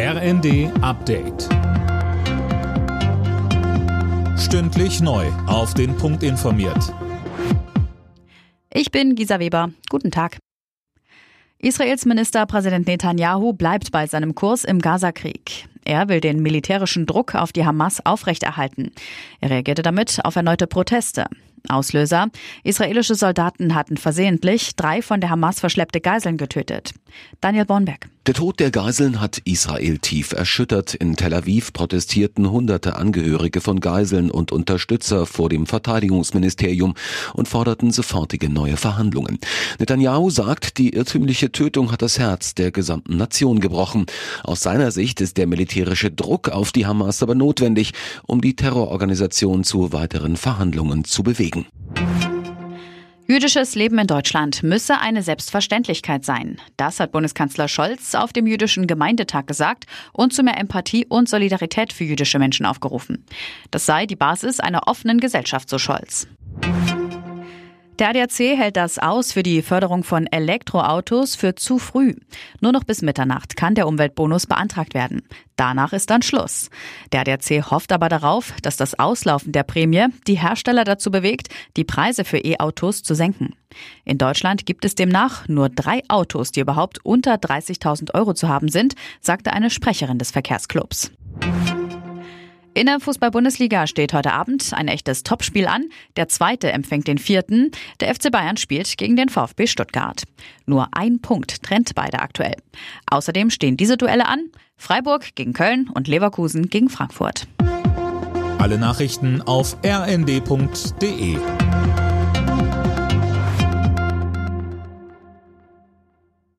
RND Update. Stündlich neu. Auf den Punkt informiert. Ich bin Gisa Weber. Guten Tag. Israels Ministerpräsident Netanyahu bleibt bei seinem Kurs im Gazakrieg. Er will den militärischen Druck auf die Hamas aufrechterhalten. Er reagierte damit auf erneute Proteste. Auslöser. Israelische Soldaten hatten versehentlich drei von der Hamas verschleppte Geiseln getötet. Daniel Bornberg. Der Tod der Geiseln hat Israel tief erschüttert. In Tel Aviv protestierten hunderte Angehörige von Geiseln und Unterstützer vor dem Verteidigungsministerium und forderten sofortige neue Verhandlungen. Netanyahu sagt, die irrtümliche Tötung hat das Herz der gesamten Nation gebrochen. Aus seiner Sicht ist der militärische Druck auf die Hamas aber notwendig, um die Terrororganisation zu weiteren Verhandlungen zu bewegen. Jüdisches Leben in Deutschland müsse eine Selbstverständlichkeit sein. Das hat Bundeskanzler Scholz auf dem Jüdischen Gemeindetag gesagt und zu mehr Empathie und Solidarität für jüdische Menschen aufgerufen. Das sei die Basis einer offenen Gesellschaft, so Scholz. Der ADAC hält das aus für die Förderung von Elektroautos für zu früh. Nur noch bis Mitternacht kann der Umweltbonus beantragt werden. Danach ist dann Schluss. Der ADAC hofft aber darauf, dass das Auslaufen der Prämie die Hersteller dazu bewegt, die Preise für E-Autos zu senken. In Deutschland gibt es demnach nur drei Autos, die überhaupt unter 30.000 Euro zu haben sind, sagte eine Sprecherin des Verkehrsclubs. In der Fußball-Bundesliga steht heute Abend ein echtes Topspiel an. Der zweite empfängt den vierten. Der FC Bayern spielt gegen den VfB Stuttgart. Nur ein Punkt trennt beide aktuell. Außerdem stehen diese Duelle an. Freiburg gegen Köln und Leverkusen gegen Frankfurt. Alle Nachrichten auf rnd.de